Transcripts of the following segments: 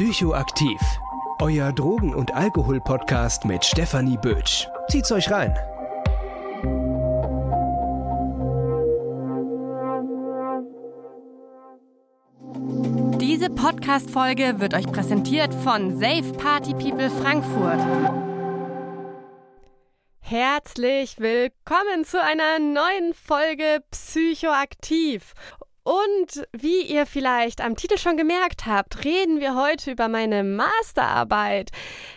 Psychoaktiv. Euer Drogen- und Alkohol-Podcast mit Stefanie Bötsch. Zieht's euch rein. Diese Podcast-Folge wird euch präsentiert von Safe Party People Frankfurt. Herzlich willkommen zu einer neuen Folge Psychoaktiv. Und wie ihr vielleicht am Titel schon gemerkt habt, reden wir heute über meine Masterarbeit.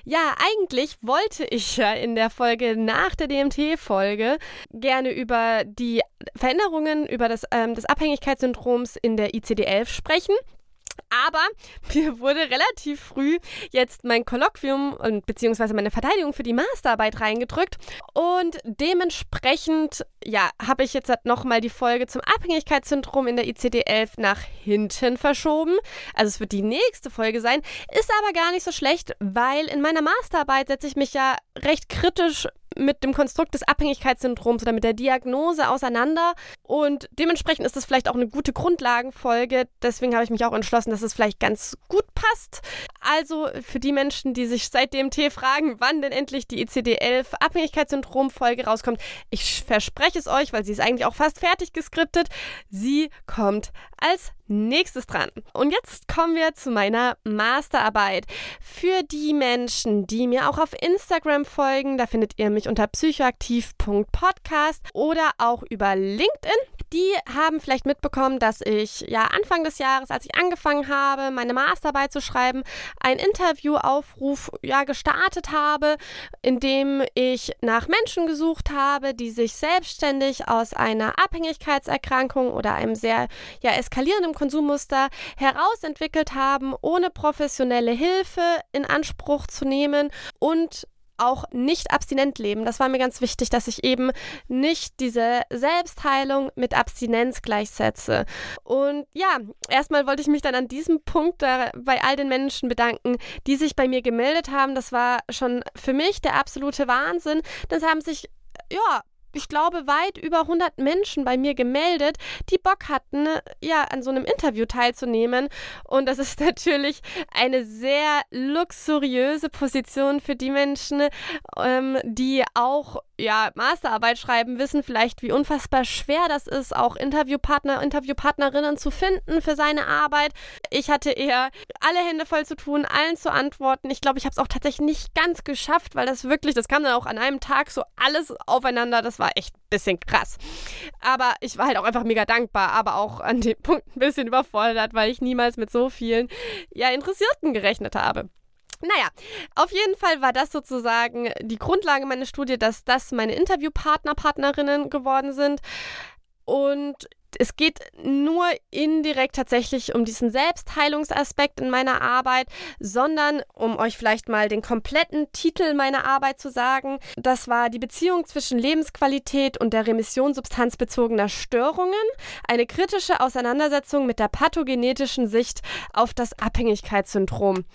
Ja, eigentlich wollte ich ja in der Folge nach der DMT-Folge gerne über die Veränderungen über das, ähm, des Abhängigkeitssyndroms in der ICD-11 sprechen. Aber mir wurde relativ früh jetzt mein Kolloquium und beziehungsweise meine Verteidigung für die Masterarbeit reingedrückt. Und dementsprechend, ja, habe ich jetzt halt nochmal die Folge zum Abhängigkeitssyndrom in der ICD-11 nach hinten verschoben. Also es wird die nächste Folge sein. Ist aber gar nicht so schlecht, weil in meiner Masterarbeit setze ich mich ja recht kritisch mit dem Konstrukt des Abhängigkeitssyndroms oder mit der Diagnose auseinander. Und dementsprechend ist das vielleicht auch eine gute Grundlagenfolge. Deswegen habe ich mich auch entschlossen, dass es vielleicht ganz gut passt. Also für die Menschen, die sich seit DMT fragen, wann denn endlich die ICD-11 Abhängigkeitssyndrom-Folge rauskommt, ich verspreche es euch, weil sie ist eigentlich auch fast fertig geskriptet. Sie kommt als nächstes dran. Und jetzt kommen wir zu meiner Masterarbeit. Für die Menschen, die mir auch auf Instagram folgen, da findet ihr mich unter psychoaktiv.podcast oder auch über LinkedIn. Die haben vielleicht mitbekommen, dass ich ja Anfang des Jahres, als ich angefangen habe, meine Masterarbeit zu schreiben, einen Interviewaufruf ja gestartet habe, in dem ich nach Menschen gesucht habe, die sich selbstständig aus einer Abhängigkeitserkrankung oder einem sehr ja eskalierenden Konsummuster herausentwickelt haben, ohne professionelle Hilfe in Anspruch zu nehmen und auch nicht abstinent leben. Das war mir ganz wichtig, dass ich eben nicht diese Selbstheilung mit Abstinenz gleichsetze. Und ja, erstmal wollte ich mich dann an diesem Punkt bei all den Menschen bedanken, die sich bei mir gemeldet haben. Das war schon für mich der absolute Wahnsinn. Das haben sich ja, ich glaube, weit über 100 Menschen bei mir gemeldet, die Bock hatten, ja, an so einem Interview teilzunehmen. Und das ist natürlich eine sehr luxuriöse Position für die Menschen, ähm, die auch ja, Masterarbeit schreiben, wissen vielleicht, wie unfassbar schwer das ist, auch Interviewpartner, Interviewpartnerinnen zu finden für seine Arbeit. Ich hatte eher alle Hände voll zu tun, allen zu antworten. Ich glaube, ich habe es auch tatsächlich nicht ganz geschafft, weil das wirklich, das kam dann auch an einem Tag so alles aufeinander. Das war echt ein bisschen krass. Aber ich war halt auch einfach mega dankbar, aber auch an dem Punkt ein bisschen überfordert, weil ich niemals mit so vielen ja, Interessierten gerechnet habe. Naja, auf jeden Fall war das sozusagen die Grundlage meiner Studie, dass das meine Interviewpartner, Partnerinnen geworden sind. Und es geht nur indirekt tatsächlich um diesen Selbstheilungsaspekt in meiner Arbeit, sondern um euch vielleicht mal den kompletten Titel meiner Arbeit zu sagen. Das war die Beziehung zwischen Lebensqualität und der Remission substanzbezogener Störungen, eine kritische Auseinandersetzung mit der pathogenetischen Sicht auf das Abhängigkeitssyndrom.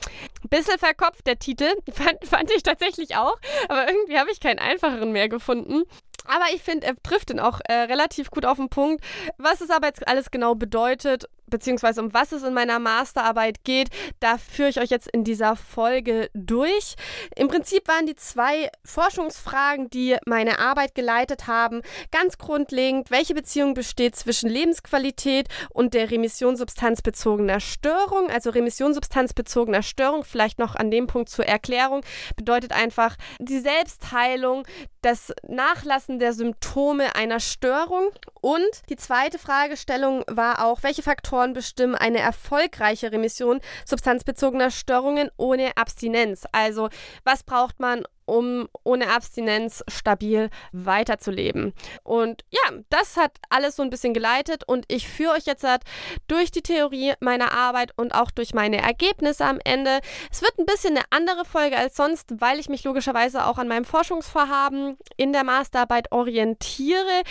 Bisschen verkopft der Titel, fand, fand ich tatsächlich auch, aber irgendwie habe ich keinen einfacheren mehr gefunden. Aber ich finde, er trifft den auch äh, relativ gut auf den Punkt. Was es aber jetzt alles genau bedeutet, beziehungsweise um was es in meiner Masterarbeit geht, da führe ich euch jetzt in dieser Folge durch. Im Prinzip waren die zwei Forschungsfragen, die meine Arbeit geleitet haben, ganz grundlegend, welche Beziehung besteht zwischen Lebensqualität und der remissionssubstanzbezogener Störung. Also remissionssubstanzbezogener Störung, vielleicht noch an dem Punkt zur Erklärung, bedeutet einfach die Selbstheilung, das Nachlassen der Symptome einer Störung. Und die zweite Fragestellung war auch, welche Faktoren bestimmen eine erfolgreiche Remission substanzbezogener Störungen ohne Abstinenz. Also was braucht man, um ohne Abstinenz stabil weiterzuleben. Und ja, das hat alles so ein bisschen geleitet und ich führe euch jetzt halt durch die Theorie meiner Arbeit und auch durch meine Ergebnisse am Ende. Es wird ein bisschen eine andere Folge als sonst, weil ich mich logischerweise auch an meinem Forschungsvorhaben in der Masterarbeit orientiere.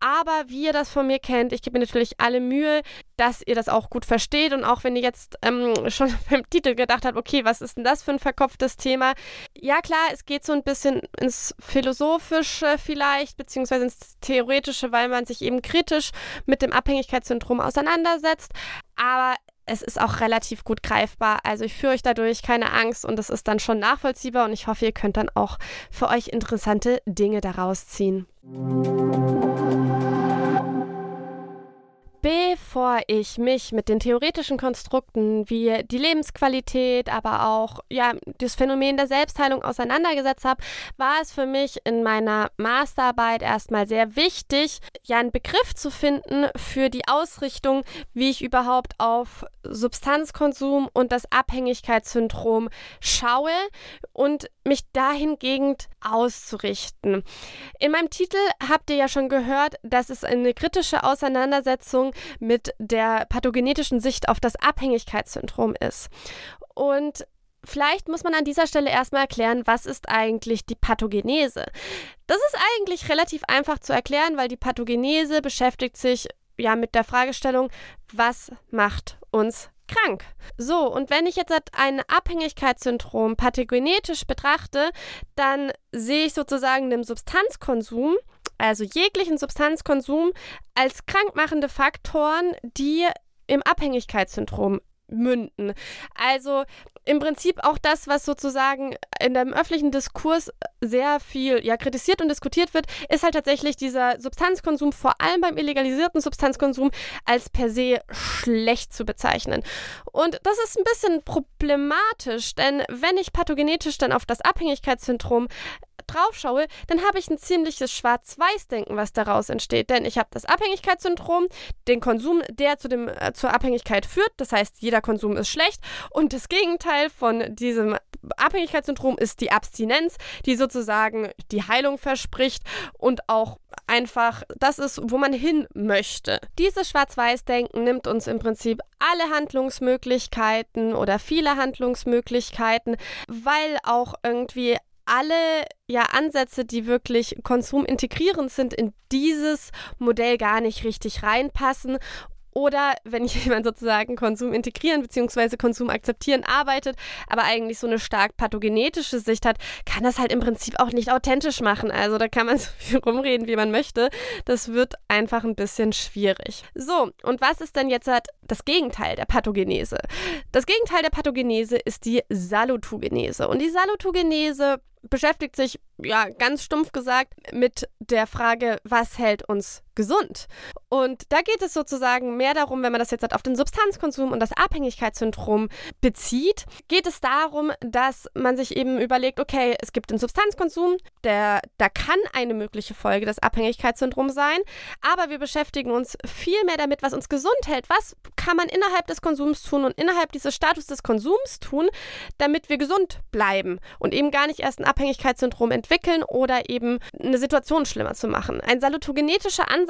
Aber wie ihr das von mir kennt, ich gebe mir natürlich alle Mühe, dass ihr das auch gut versteht. Und auch wenn ihr jetzt ähm, schon beim Titel gedacht habt, okay, was ist denn das für ein verkopftes Thema? Ja, klar, es geht so ein bisschen ins Philosophische vielleicht, beziehungsweise ins Theoretische, weil man sich eben kritisch mit dem Abhängigkeitssyndrom auseinandersetzt. Aber es ist auch relativ gut greifbar. Also ich führe euch dadurch keine Angst und es ist dann schon nachvollziehbar und ich hoffe, ihr könnt dann auch für euch interessante Dinge daraus ziehen. Bevor ich mich mit den theoretischen Konstrukten wie die Lebensqualität, aber auch ja, das Phänomen der Selbstheilung auseinandergesetzt habe, war es für mich in meiner Masterarbeit erstmal sehr wichtig, ja einen Begriff zu finden für die Ausrichtung, wie ich überhaupt auf Substanzkonsum und das Abhängigkeitssyndrom schaue und mich dahingehend auszurichten. In meinem Titel habt ihr ja schon gehört, dass es eine kritische Auseinandersetzung mit der pathogenetischen Sicht auf das Abhängigkeitssyndrom ist. Und Vielleicht muss man an dieser Stelle erstmal erklären, was ist eigentlich die Pathogenese? Das ist eigentlich relativ einfach zu erklären, weil die Pathogenese beschäftigt sich ja mit der Fragestellung, was macht uns krank? So, und wenn ich jetzt ein Abhängigkeitssyndrom pathogenetisch betrachte, dann sehe ich sozusagen den Substanzkonsum also jeglichen Substanzkonsum, als krankmachende Faktoren, die im Abhängigkeitssyndrom münden. Also im Prinzip auch das, was sozusagen in dem öffentlichen Diskurs sehr viel ja, kritisiert und diskutiert wird, ist halt tatsächlich dieser Substanzkonsum, vor allem beim illegalisierten Substanzkonsum, als per se schlecht zu bezeichnen. Und das ist ein bisschen problematisch, denn wenn ich pathogenetisch dann auf das Abhängigkeitssyndrom drauf schaue, dann habe ich ein ziemliches Schwarz-Weiß-Denken, was daraus entsteht. Denn ich habe das Abhängigkeitssyndrom, den Konsum, der zu dem, äh, zur Abhängigkeit führt. Das heißt, jeder Konsum ist schlecht. Und das Gegenteil von diesem Abhängigkeitssyndrom ist die Abstinenz, die sozusagen die Heilung verspricht und auch einfach das ist, wo man hin möchte. Dieses Schwarz-Weiß-Denken nimmt uns im Prinzip alle Handlungsmöglichkeiten oder viele Handlungsmöglichkeiten, weil auch irgendwie alle ja Ansätze, die wirklich konsumintegrierend sind, in dieses Modell gar nicht richtig reinpassen oder wenn jemand sozusagen Konsum integrieren bzw. Konsum akzeptieren arbeitet, aber eigentlich so eine stark pathogenetische Sicht hat, kann das halt im Prinzip auch nicht authentisch machen. Also da kann man so viel rumreden, wie man möchte. Das wird einfach ein bisschen schwierig. So, und was ist denn jetzt halt das Gegenteil der Pathogenese? Das Gegenteil der Pathogenese ist die Salutogenese. Und die Salutogenese beschäftigt sich, ja, ganz stumpf gesagt, mit der Frage, was hält uns gesund? Und da geht es sozusagen mehr darum, wenn man das jetzt halt auf den Substanzkonsum und das Abhängigkeitssyndrom bezieht, geht es darum, dass man sich eben überlegt, okay, es gibt den Substanzkonsum, der, da kann eine mögliche Folge des Abhängigkeitssyndroms sein, aber wir beschäftigen uns viel mehr damit, was uns gesund hält. Was kann man innerhalb des Konsums tun und innerhalb dieses Status des Konsums tun, damit wir gesund bleiben und eben gar nicht erst ein Abhängigkeitssyndrom entwickeln oder eben eine Situation schlimmer zu machen. Ein salutogenetischer Ansatz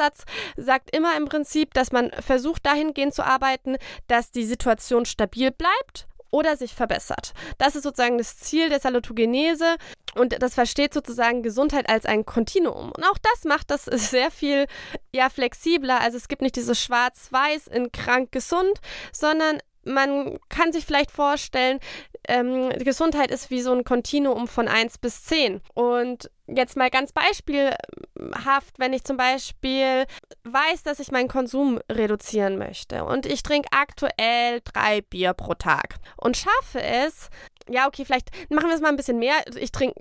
sagt immer im Prinzip, dass man versucht, dahingehend zu arbeiten, dass die Situation stabil bleibt oder sich verbessert. Das ist sozusagen das Ziel der Salutogenese und das versteht sozusagen Gesundheit als ein Kontinuum. Und auch das macht das sehr viel ja, flexibler. Also es gibt nicht dieses Schwarz-Weiß in krank gesund, sondern man kann sich vielleicht vorstellen, ähm, Gesundheit ist wie so ein Kontinuum von 1 bis 10. Und jetzt mal ganz beispielhaft, wenn ich zum Beispiel weiß, dass ich meinen Konsum reduzieren möchte und ich trinke aktuell drei Bier pro Tag und schaffe es, ja, okay, vielleicht machen wir es mal ein bisschen mehr. Ich trinke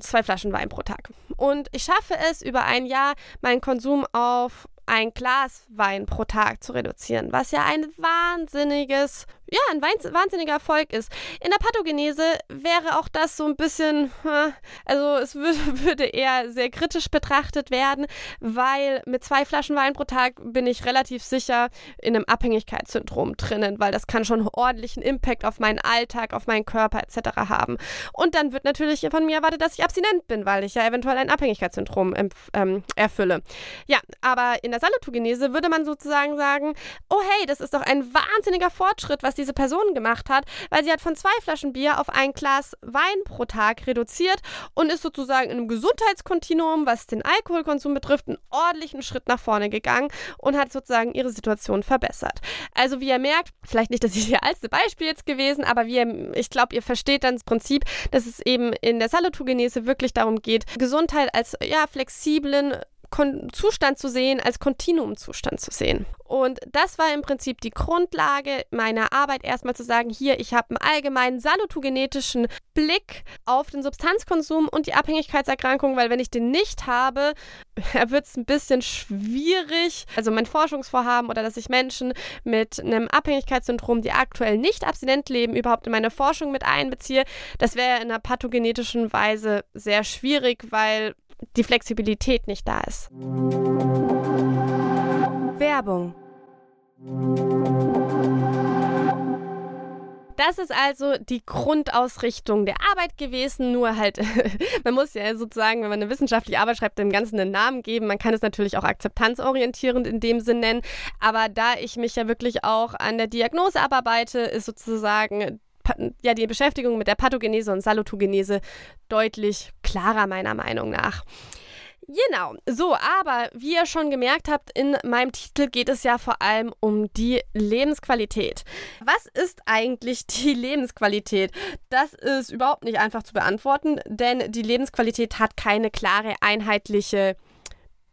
zwei Flaschen Wein pro Tag. Und ich schaffe es über ein Jahr, meinen Konsum auf ein Glas Wein pro Tag zu reduzieren, was ja ein wahnsinniges ja, ein wahnsinniger Erfolg ist. In der Pathogenese wäre auch das so ein bisschen, also es würde eher sehr kritisch betrachtet werden, weil mit zwei Flaschen Wein pro Tag bin ich relativ sicher in einem Abhängigkeitssyndrom drinnen, weil das kann schon ordentlichen Impact auf meinen Alltag, auf meinen Körper etc. haben. Und dann wird natürlich von mir erwartet, dass ich abstinent bin, weil ich ja eventuell ein Abhängigkeitssyndrom ähm, erfülle. Ja, aber in der Salutogenese würde man sozusagen sagen, oh hey, das ist doch ein wahnsinniger Fortschritt, was diese Person gemacht hat, weil sie hat von zwei Flaschen Bier auf ein Glas Wein pro Tag reduziert und ist sozusagen in einem Gesundheitskontinuum, was den Alkoholkonsum betrifft, einen ordentlichen Schritt nach vorne gegangen und hat sozusagen ihre Situation verbessert. Also wie ihr merkt, vielleicht nicht das idealste Beispiel jetzt gewesen, aber wie ihr, ich glaube, ihr versteht dann das Prinzip, dass es eben in der Salutogenese wirklich darum geht, Gesundheit als ja flexiblen Kon Zustand zu sehen, als Kontinuumzustand zu sehen. Und das war im Prinzip die Grundlage meiner Arbeit, erstmal zu sagen, hier, ich habe einen allgemeinen salutogenetischen Blick auf den Substanzkonsum und die Abhängigkeitserkrankung, weil wenn ich den nicht habe, wird es ein bisschen schwierig. Also mein Forschungsvorhaben oder dass ich Menschen mit einem Abhängigkeitssyndrom, die aktuell nicht abstinent leben, überhaupt in meine Forschung mit einbeziehe, das wäre in einer pathogenetischen Weise sehr schwierig, weil die Flexibilität nicht da ist. Werbung. Das ist also die Grundausrichtung der Arbeit gewesen, nur halt, man muss ja sozusagen, wenn man eine wissenschaftliche Arbeit schreibt, dem Ganzen einen Namen geben. Man kann es natürlich auch akzeptanzorientierend in dem Sinn nennen, aber da ich mich ja wirklich auch an der Diagnose abarbeite, ist sozusagen ja, die Beschäftigung mit der Pathogenese und Salutogenese deutlich klarer meiner Meinung nach. Genau, so, aber wie ihr schon gemerkt habt, in meinem Titel geht es ja vor allem um die Lebensqualität. Was ist eigentlich die Lebensqualität? Das ist überhaupt nicht einfach zu beantworten, denn die Lebensqualität hat keine klare, einheitliche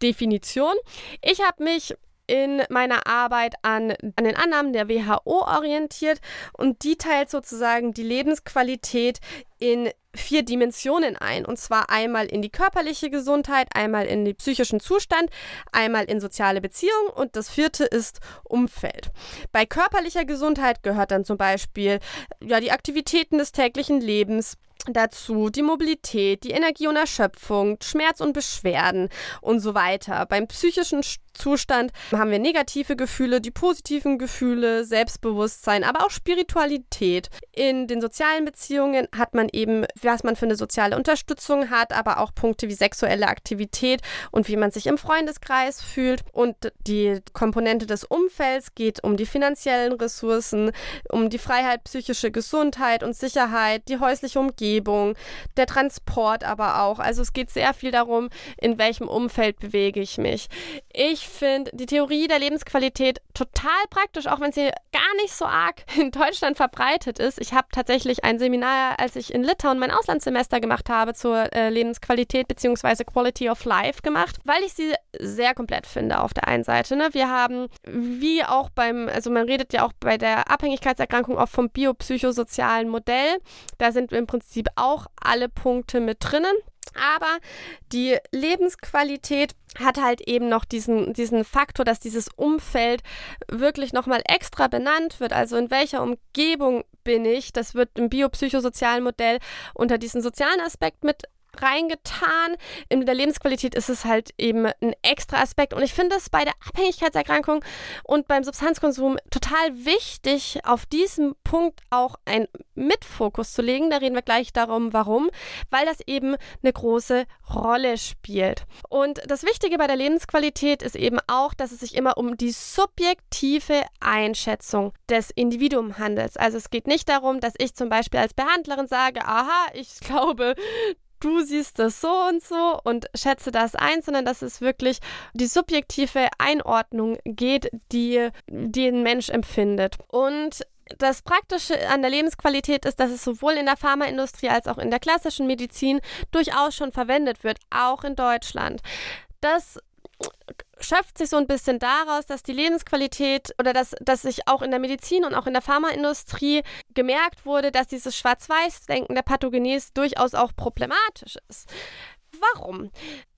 Definition. Ich habe mich in meiner Arbeit an, an den Annahmen der WHO orientiert und die teilt sozusagen die Lebensqualität in vier Dimensionen ein. Und zwar einmal in die körperliche Gesundheit, einmal in den psychischen Zustand, einmal in soziale Beziehungen und das vierte ist Umfeld. Bei körperlicher Gesundheit gehört dann zum Beispiel ja, die Aktivitäten des täglichen Lebens, dazu die Mobilität, die Energie und Erschöpfung, Schmerz und Beschwerden und so weiter. Beim psychischen Zustand haben wir negative Gefühle, die positiven Gefühle, Selbstbewusstsein, aber auch Spiritualität. In den sozialen Beziehungen hat man eben, was man für eine soziale Unterstützung hat, aber auch Punkte wie sexuelle Aktivität und wie man sich im Freundeskreis fühlt. Und die Komponente des Umfelds geht um die finanziellen Ressourcen, um die Freiheit, psychische Gesundheit und Sicherheit, die häusliche Umgebung, der Transport aber auch. Also es geht sehr viel darum, in welchem Umfeld bewege ich mich. Ich ich finde die Theorie der Lebensqualität total praktisch, auch wenn sie gar nicht so arg in Deutschland verbreitet ist. Ich habe tatsächlich ein Seminar, als ich in Litauen mein Auslandssemester gemacht habe, zur äh, Lebensqualität bzw. Quality of Life gemacht, weil ich sie sehr komplett finde auf der einen Seite. Ne? Wir haben, wie auch beim, also man redet ja auch bei der Abhängigkeitserkrankung oft vom biopsychosozialen Modell. Da sind im Prinzip auch alle Punkte mit drinnen. Aber die Lebensqualität hat halt eben noch diesen, diesen Faktor, dass dieses Umfeld wirklich nochmal extra benannt wird. Also in welcher Umgebung bin ich? Das wird im biopsychosozialen Modell unter diesen sozialen Aspekt mit reingetan. In der Lebensqualität ist es halt eben ein extra Aspekt. Und ich finde es bei der Abhängigkeitserkrankung und beim Substanzkonsum total wichtig, auf diesen Punkt auch einen Mitfokus zu legen. Da reden wir gleich darum, warum. Weil das eben eine große Rolle spielt. Und das Wichtige bei der Lebensqualität ist eben auch, dass es sich immer um die subjektive Einschätzung des Individuums handelt. Also es geht nicht darum, dass ich zum Beispiel als Behandlerin sage, aha, ich glaube, du siehst das so und so und schätze das ein, sondern dass es wirklich die subjektive Einordnung geht, die, ein Mensch empfindet. Und das Praktische an der Lebensqualität ist, dass es sowohl in der Pharmaindustrie als auch in der klassischen Medizin durchaus schon verwendet wird, auch in Deutschland. Das schöpft sich so ein bisschen daraus, dass die Lebensqualität oder dass, dass sich auch in der Medizin und auch in der Pharmaindustrie gemerkt wurde, dass dieses Schwarz-Weiß-Denken der Pathogenese durchaus auch problematisch ist. Warum?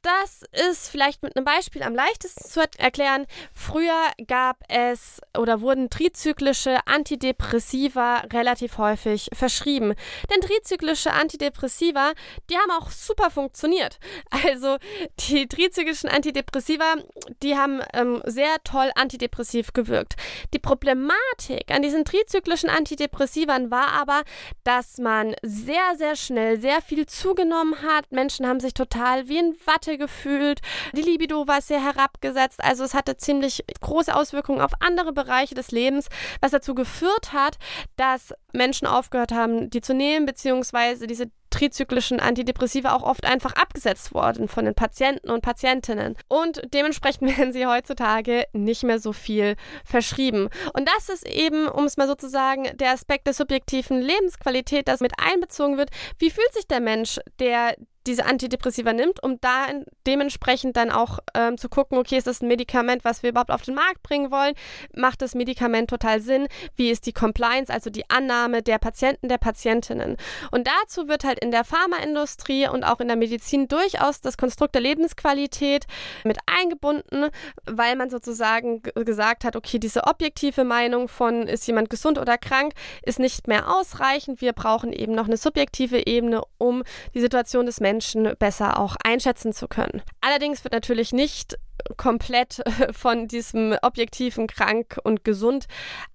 Das ist vielleicht mit einem Beispiel am leichtesten zu erklären. Früher gab es oder wurden trizyklische Antidepressiva relativ häufig verschrieben. Denn trizyklische Antidepressiva, die haben auch super funktioniert. Also die trizyklischen Antidepressiva, die haben ähm, sehr toll antidepressiv gewirkt. Die Problematik an diesen trizyklischen Antidepressivern war aber, dass man sehr, sehr schnell sehr viel zugenommen hat. Menschen haben sich total wie in Watte gefühlt. Die Libido war sehr herabgesetzt. Also es hatte ziemlich große Auswirkungen auf andere Bereiche des Lebens, was dazu geführt hat, dass Menschen aufgehört haben, die zu nehmen, beziehungsweise diese trizyklischen Antidepressiva auch oft einfach abgesetzt worden von den Patienten und Patientinnen. Und dementsprechend werden sie heutzutage nicht mehr so viel verschrieben. Und das ist eben, um es mal so zu sagen, der Aspekt der subjektiven Lebensqualität, das mit einbezogen wird. Wie fühlt sich der Mensch, der diese Antidepressiva nimmt, um da dementsprechend dann auch ähm, zu gucken, okay, ist das ein Medikament, was wir überhaupt auf den Markt bringen wollen? Macht das Medikament total Sinn? Wie ist die Compliance, also die Annahme der Patienten, der Patientinnen? Und dazu wird halt in der Pharmaindustrie und auch in der Medizin durchaus das Konstrukt der Lebensqualität mit eingebunden, weil man sozusagen gesagt hat, okay, diese objektive Meinung von ist jemand gesund oder krank ist nicht mehr ausreichend. Wir brauchen eben noch eine subjektive Ebene, um die Situation des Menschen besser auch einschätzen zu können. Allerdings wird natürlich nicht komplett von diesem objektiven krank und gesund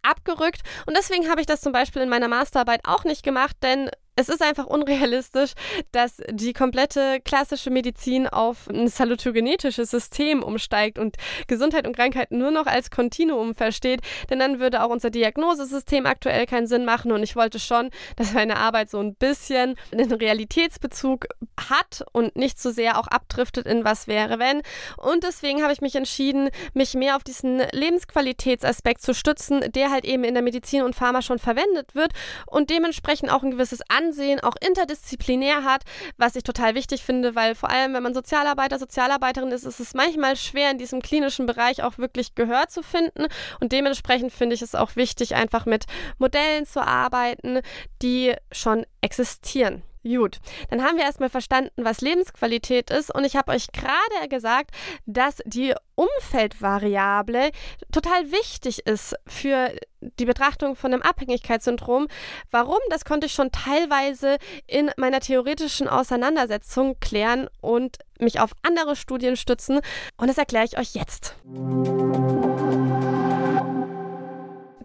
abgerückt. Und deswegen habe ich das zum Beispiel in meiner Masterarbeit auch nicht gemacht, denn es ist einfach unrealistisch, dass die komplette klassische Medizin auf ein salutogenetisches System umsteigt und Gesundheit und Krankheit nur noch als Kontinuum versteht, denn dann würde auch unser Diagnosesystem aktuell keinen Sinn machen. Und ich wollte schon, dass meine Arbeit so ein bisschen einen Realitätsbezug hat und nicht so sehr auch abdriftet in was wäre wenn. Und deswegen habe ich mich entschieden, mich mehr auf diesen Lebensqualitätsaspekt zu stützen, der halt eben in der Medizin und Pharma schon verwendet wird und dementsprechend auch ein gewisses An Ansehen auch interdisziplinär hat, was ich total wichtig finde, weil vor allem, wenn man Sozialarbeiter, Sozialarbeiterin ist, ist es manchmal schwer, in diesem klinischen Bereich auch wirklich Gehör zu finden. Und dementsprechend finde ich es auch wichtig, einfach mit Modellen zu arbeiten, die schon existieren. Gut, dann haben wir erstmal verstanden, was Lebensqualität ist und ich habe euch gerade gesagt, dass die Umfeldvariable total wichtig ist für die Betrachtung von einem Abhängigkeitssyndrom. Warum? Das konnte ich schon teilweise in meiner theoretischen Auseinandersetzung klären und mich auf andere Studien stützen und das erkläre ich euch jetzt.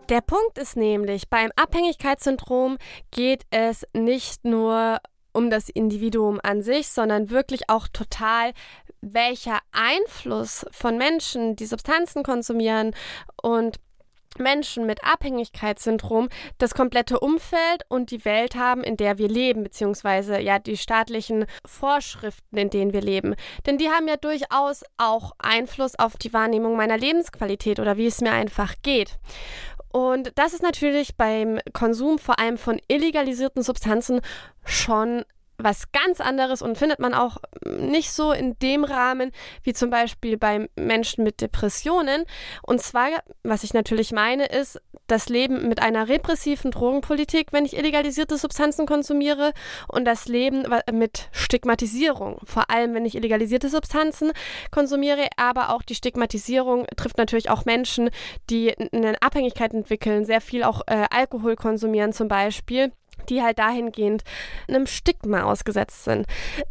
Der Punkt ist nämlich, beim Abhängigkeitssyndrom geht es nicht nur um das Individuum an sich, sondern wirklich auch total, welcher Einfluss von Menschen, die Substanzen konsumieren und Menschen mit Abhängigkeitssyndrom das komplette Umfeld und die Welt haben, in der wir leben, beziehungsweise ja die staatlichen Vorschriften, in denen wir leben. Denn die haben ja durchaus auch Einfluss auf die Wahrnehmung meiner Lebensqualität oder wie es mir einfach geht. Und das ist natürlich beim Konsum vor allem von illegalisierten Substanzen schon was ganz anderes und findet man auch nicht so in dem Rahmen wie zum Beispiel bei Menschen mit Depressionen. Und zwar, was ich natürlich meine, ist das Leben mit einer repressiven Drogenpolitik, wenn ich illegalisierte Substanzen konsumiere, und das Leben mit Stigmatisierung, vor allem wenn ich illegalisierte Substanzen konsumiere, aber auch die Stigmatisierung trifft natürlich auch Menschen, die eine Abhängigkeit entwickeln, sehr viel auch äh, Alkohol konsumieren zum Beispiel die halt dahingehend einem Stigma ausgesetzt sind.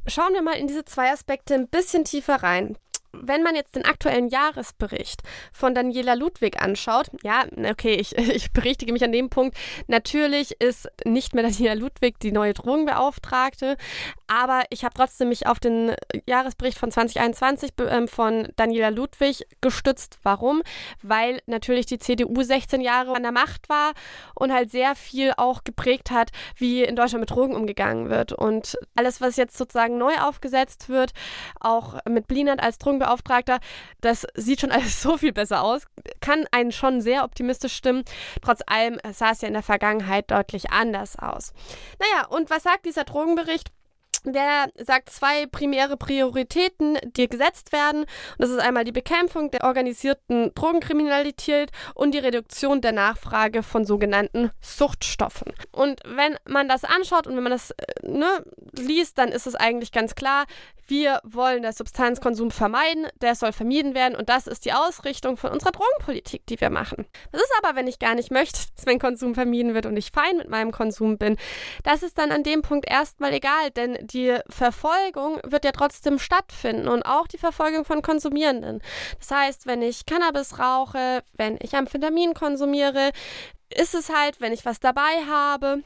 Schauen wir mal in diese zwei Aspekte ein bisschen tiefer rein wenn man jetzt den aktuellen Jahresbericht von Daniela Ludwig anschaut, ja, okay, ich, ich berichtige mich an dem Punkt. Natürlich ist nicht mehr Daniela Ludwig die neue Drogenbeauftragte, aber ich habe trotzdem mich auf den Jahresbericht von 2021 äh, von Daniela Ludwig gestützt. Warum? Weil natürlich die CDU 16 Jahre an der Macht war und halt sehr viel auch geprägt hat, wie in Deutschland mit Drogen umgegangen wird. Und alles, was jetzt sozusagen neu aufgesetzt wird, auch mit Blinert als Drogenbeauftragte, Drogenbeauftragter. Das sieht schon alles so viel besser aus. Kann einen schon sehr optimistisch stimmen. Trotz allem sah es ja in der Vergangenheit deutlich anders aus. Naja, und was sagt dieser Drogenbericht? Der sagt zwei primäre Prioritäten, die gesetzt werden. Und das ist einmal die Bekämpfung der organisierten Drogenkriminalität und die Reduktion der Nachfrage von sogenannten Suchtstoffen. Und wenn man das anschaut und wenn man das äh, ne, liest, dann ist es eigentlich ganz klar, wir wollen den Substanzkonsum vermeiden, der soll vermieden werden und das ist die Ausrichtung von unserer Drogenpolitik, die wir machen. Das ist aber, wenn ich gar nicht möchte, dass mein Konsum vermieden wird und ich fein mit meinem Konsum bin, das ist dann an dem Punkt erstmal egal, denn die Verfolgung wird ja trotzdem stattfinden und auch die Verfolgung von Konsumierenden. Das heißt, wenn ich Cannabis rauche, wenn ich Amphetamin konsumiere, ist es halt, wenn ich was dabei habe,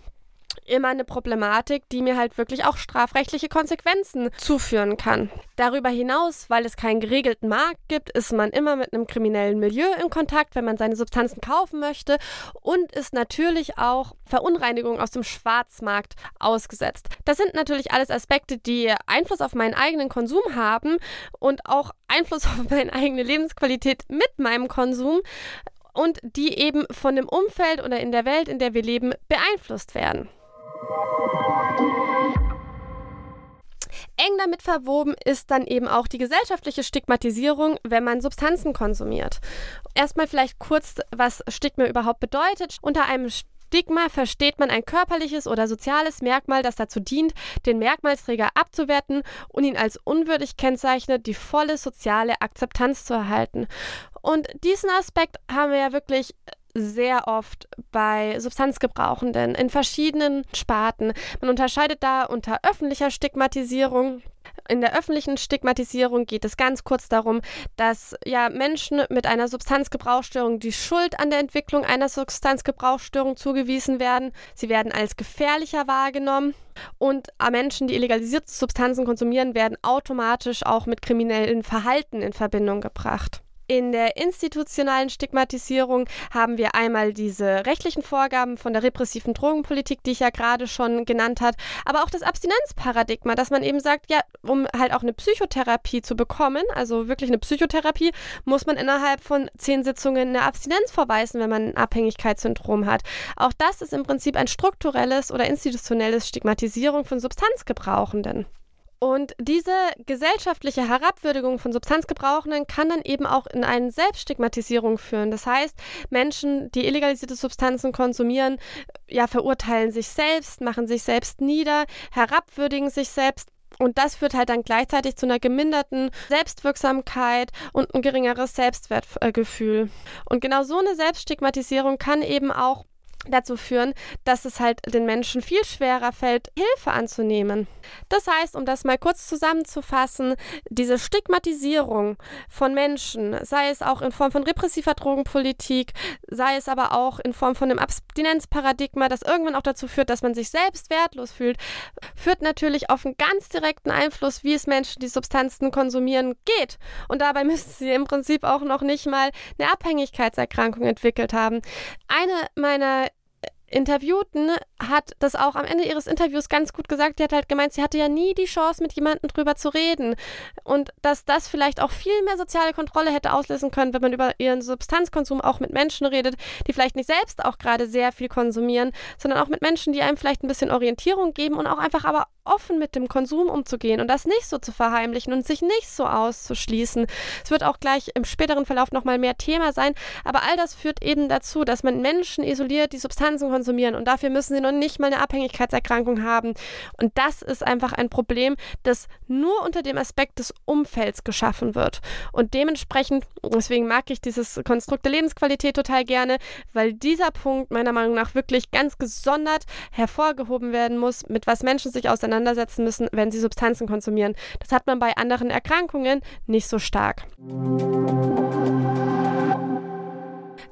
immer eine Problematik, die mir halt wirklich auch strafrechtliche Konsequenzen zuführen kann. Darüber hinaus, weil es keinen geregelten Markt gibt, ist man immer mit einem kriminellen Milieu in Kontakt, wenn man seine Substanzen kaufen möchte und ist natürlich auch Verunreinigungen aus dem Schwarzmarkt ausgesetzt. Das sind natürlich alles Aspekte, die Einfluss auf meinen eigenen Konsum haben und auch Einfluss auf meine eigene Lebensqualität mit meinem Konsum und die eben von dem Umfeld oder in der Welt, in der wir leben, beeinflusst werden. Eng damit verwoben ist dann eben auch die gesellschaftliche Stigmatisierung, wenn man Substanzen konsumiert. Erstmal vielleicht kurz, was Stigma überhaupt bedeutet. Unter einem Stigma versteht man ein körperliches oder soziales Merkmal, das dazu dient, den Merkmalsträger abzuwerten und ihn als unwürdig kennzeichnet, die volle soziale Akzeptanz zu erhalten. Und diesen Aspekt haben wir ja wirklich sehr oft bei Substanzgebrauchenden in verschiedenen Sparten. Man unterscheidet da unter öffentlicher Stigmatisierung. In der öffentlichen Stigmatisierung geht es ganz kurz darum, dass ja Menschen mit einer Substanzgebrauchsstörung die Schuld an der Entwicklung einer Substanzgebrauchsstörung zugewiesen werden. Sie werden als gefährlicher wahrgenommen und Menschen, die illegalisierte Substanzen konsumieren, werden automatisch auch mit kriminellen Verhalten in Verbindung gebracht. In der institutionalen Stigmatisierung haben wir einmal diese rechtlichen Vorgaben von der repressiven Drogenpolitik, die ich ja gerade schon genannt habe, aber auch das Abstinenzparadigma, dass man eben sagt, ja, um halt auch eine Psychotherapie zu bekommen, also wirklich eine Psychotherapie, muss man innerhalb von zehn Sitzungen eine Abstinenz vorweisen, wenn man ein Abhängigkeitssyndrom hat. Auch das ist im Prinzip ein strukturelles oder institutionelles Stigmatisierung von Substanzgebrauchenden. Und diese gesellschaftliche Herabwürdigung von Substanzgebrauchenden kann dann eben auch in eine Selbststigmatisierung führen. Das heißt, Menschen, die illegalisierte Substanzen konsumieren, ja, verurteilen sich selbst, machen sich selbst nieder, herabwürdigen sich selbst. Und das führt halt dann gleichzeitig zu einer geminderten Selbstwirksamkeit und ein geringeres Selbstwertgefühl. Und genau so eine Selbststigmatisierung kann eben auch dazu führen, dass es halt den Menschen viel schwerer fällt, Hilfe anzunehmen. Das heißt, um das mal kurz zusammenzufassen, diese Stigmatisierung von Menschen, sei es auch in Form von repressiver Drogenpolitik, sei es aber auch in Form von einem Abstinenzparadigma, das irgendwann auch dazu führt, dass man sich selbst wertlos fühlt, führt natürlich auf einen ganz direkten Einfluss, wie es Menschen, die Substanzen konsumieren, geht. Und dabei müssen sie im Prinzip auch noch nicht mal eine Abhängigkeitserkrankung entwickelt haben. Eine meiner Interviewten hat das auch am Ende ihres Interviews ganz gut gesagt. Die hat halt gemeint, sie hatte ja nie die Chance, mit jemandem drüber zu reden. Und dass das vielleicht auch viel mehr soziale Kontrolle hätte auslösen können, wenn man über ihren Substanzkonsum auch mit Menschen redet, die vielleicht nicht selbst auch gerade sehr viel konsumieren, sondern auch mit Menschen, die einem vielleicht ein bisschen Orientierung geben und auch einfach aber offen mit dem Konsum umzugehen und das nicht so zu verheimlichen und sich nicht so auszuschließen. Es wird auch gleich im späteren Verlauf nochmal mehr Thema sein, aber all das führt eben dazu, dass man Menschen isoliert, die Substanzen konsumieren und dafür müssen sie noch nicht mal eine Abhängigkeitserkrankung haben. Und das ist einfach ein Problem, das nur unter dem Aspekt des Umfelds geschaffen wird. Und dementsprechend, deswegen mag ich dieses Konstrukt der Lebensqualität total gerne, weil dieser Punkt meiner Meinung nach wirklich ganz gesondert hervorgehoben werden muss, mit was Menschen sich auseinandersetzen auseinandersetzen müssen, wenn sie Substanzen konsumieren. Das hat man bei anderen Erkrankungen nicht so stark.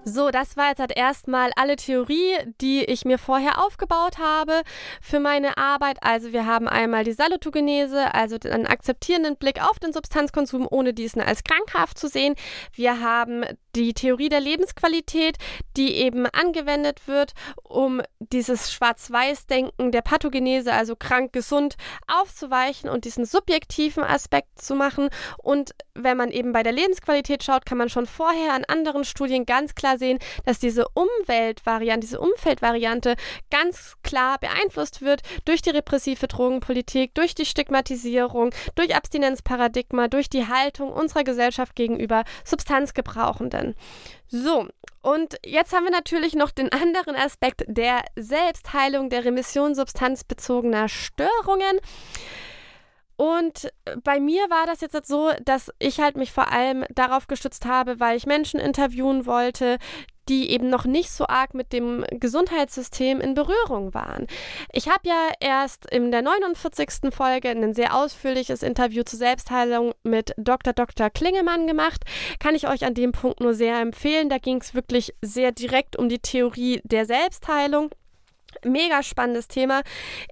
So, das war jetzt halt erstmal alle Theorie, die ich mir vorher aufgebaut habe für meine Arbeit. Also wir haben einmal die Salutogenese, also einen akzeptierenden Blick auf den Substanzkonsum, ohne diesen als krankhaft zu sehen. Wir haben die Theorie der Lebensqualität, die eben angewendet wird, um dieses Schwarz-Weiß-Denken der Pathogenese, also krank-gesund, aufzuweichen und diesen subjektiven Aspekt zu machen. Und wenn man eben bei der Lebensqualität schaut, kann man schon vorher an anderen Studien ganz klar sehen, dass diese Umweltvariante, diese Umfeldvariante ganz klar beeinflusst wird durch die repressive Drogenpolitik, durch die Stigmatisierung, durch Abstinenzparadigma, durch die Haltung unserer Gesellschaft gegenüber Substanzgebrauchenden. So, und jetzt haben wir natürlich noch den anderen Aspekt der Selbstheilung der Remission substanzbezogener Störungen. Und bei mir war das jetzt so, dass ich halt mich vor allem darauf gestützt habe, weil ich Menschen interviewen wollte, die eben noch nicht so arg mit dem Gesundheitssystem in Berührung waren. Ich habe ja erst in der 49. Folge ein sehr ausführliches Interview zur Selbstheilung mit Dr. Dr. Klingemann gemacht. Kann ich euch an dem Punkt nur sehr empfehlen. Da ging es wirklich sehr direkt um die Theorie der Selbstheilung. Mega spannendes Thema.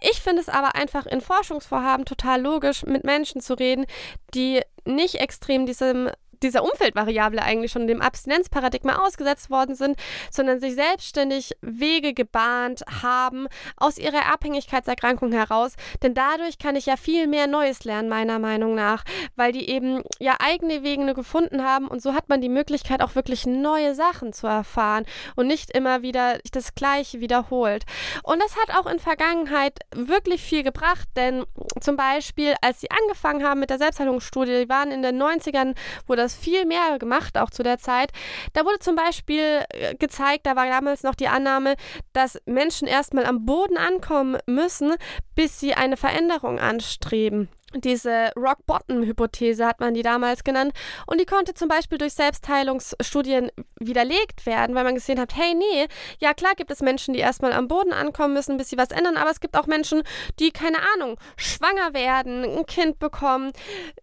Ich finde es aber einfach in Forschungsvorhaben total logisch, mit Menschen zu reden, die nicht extrem diesem dieser Umfeldvariable eigentlich schon dem Abstinenzparadigma ausgesetzt worden sind, sondern sich selbstständig Wege gebahnt haben aus ihrer Abhängigkeitserkrankung heraus. Denn dadurch kann ich ja viel mehr Neues lernen, meiner Meinung nach, weil die eben ja eigene Wege gefunden haben und so hat man die Möglichkeit auch wirklich neue Sachen zu erfahren und nicht immer wieder das Gleiche wiederholt. Und das hat auch in Vergangenheit wirklich viel gebracht, denn zum Beispiel, als sie angefangen haben mit der Selbstheilungsstudie, die waren in den 90ern, wo das viel mehr gemacht, auch zu der Zeit. Da wurde zum Beispiel äh, gezeigt, da war damals noch die Annahme, dass Menschen erstmal am Boden ankommen müssen, bis sie eine Veränderung anstreben. Diese Rock-Bottom-Hypothese hat man die damals genannt. Und die konnte zum Beispiel durch Selbstheilungsstudien widerlegt werden, weil man gesehen hat, hey, nee, ja klar gibt es Menschen, die erstmal am Boden ankommen müssen, bis sie was ändern, aber es gibt auch Menschen, die, keine Ahnung, schwanger werden, ein Kind bekommen,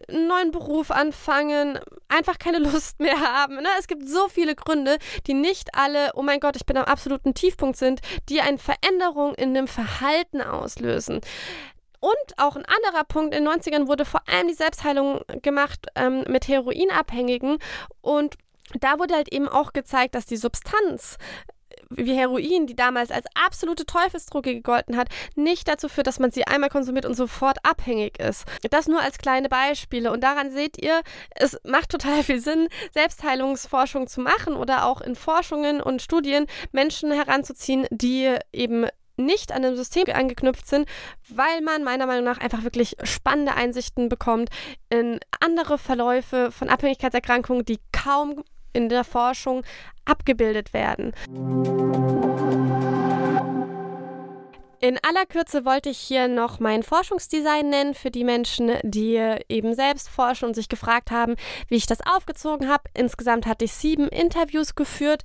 einen neuen Beruf anfangen, einfach keine Lust mehr haben. Ne? Es gibt so viele Gründe, die nicht alle, oh mein Gott, ich bin am absoluten Tiefpunkt sind, die eine Veränderung in dem Verhalten auslösen. Und auch ein anderer Punkt, in den 90ern wurde vor allem die Selbstheilung gemacht ähm, mit Heroinabhängigen. Und da wurde halt eben auch gezeigt, dass die Substanz wie Heroin, die damals als absolute Teufelsdroge gegolten hat, nicht dazu führt, dass man sie einmal konsumiert und sofort abhängig ist. Das nur als kleine Beispiele. Und daran seht ihr, es macht total viel Sinn, Selbstheilungsforschung zu machen oder auch in Forschungen und Studien Menschen heranzuziehen, die eben nicht an dem System angeknüpft sind, weil man meiner Meinung nach einfach wirklich spannende Einsichten bekommt in andere Verläufe von Abhängigkeitserkrankungen, die kaum in der Forschung abgebildet werden. In aller Kürze wollte ich hier noch mein Forschungsdesign nennen für die Menschen, die eben selbst forschen und sich gefragt haben, wie ich das aufgezogen habe. Insgesamt hatte ich sieben Interviews geführt.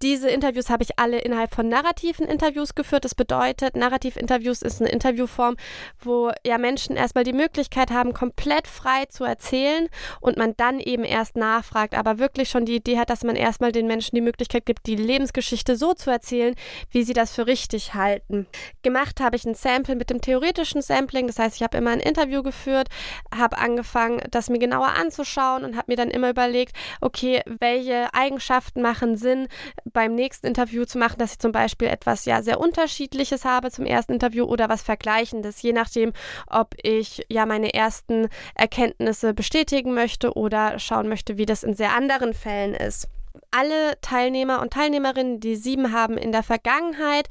Diese Interviews habe ich alle innerhalb von narrativen Interviews geführt. Das bedeutet, Narrativinterviews ist eine Interviewform, wo ja Menschen erstmal die Möglichkeit haben, komplett frei zu erzählen und man dann eben erst nachfragt, aber wirklich schon die Idee hat, dass man erstmal den Menschen die Möglichkeit gibt, die Lebensgeschichte so zu erzählen, wie sie das für richtig halten. Gemacht habe ich ein Sample mit dem theoretischen Sampling, das heißt, ich habe immer ein Interview geführt, habe angefangen, das mir genauer anzuschauen und habe mir dann immer überlegt, okay, welche Eigenschaften machen Sinn, beim nächsten Interview zu machen, dass ich zum Beispiel etwas ja sehr Unterschiedliches habe zum ersten Interview oder was Vergleichendes, je nachdem, ob ich ja meine ersten Erkenntnisse bestätigen möchte oder schauen möchte, wie das in sehr anderen Fällen ist alle Teilnehmer und Teilnehmerinnen, die sieben haben in der Vergangenheit.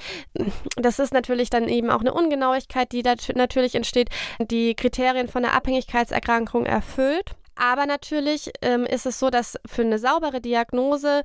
Das ist natürlich dann eben auch eine Ungenauigkeit, die da natürlich entsteht, die Kriterien von der Abhängigkeitserkrankung erfüllt. Aber natürlich ähm, ist es so, dass für eine saubere Diagnose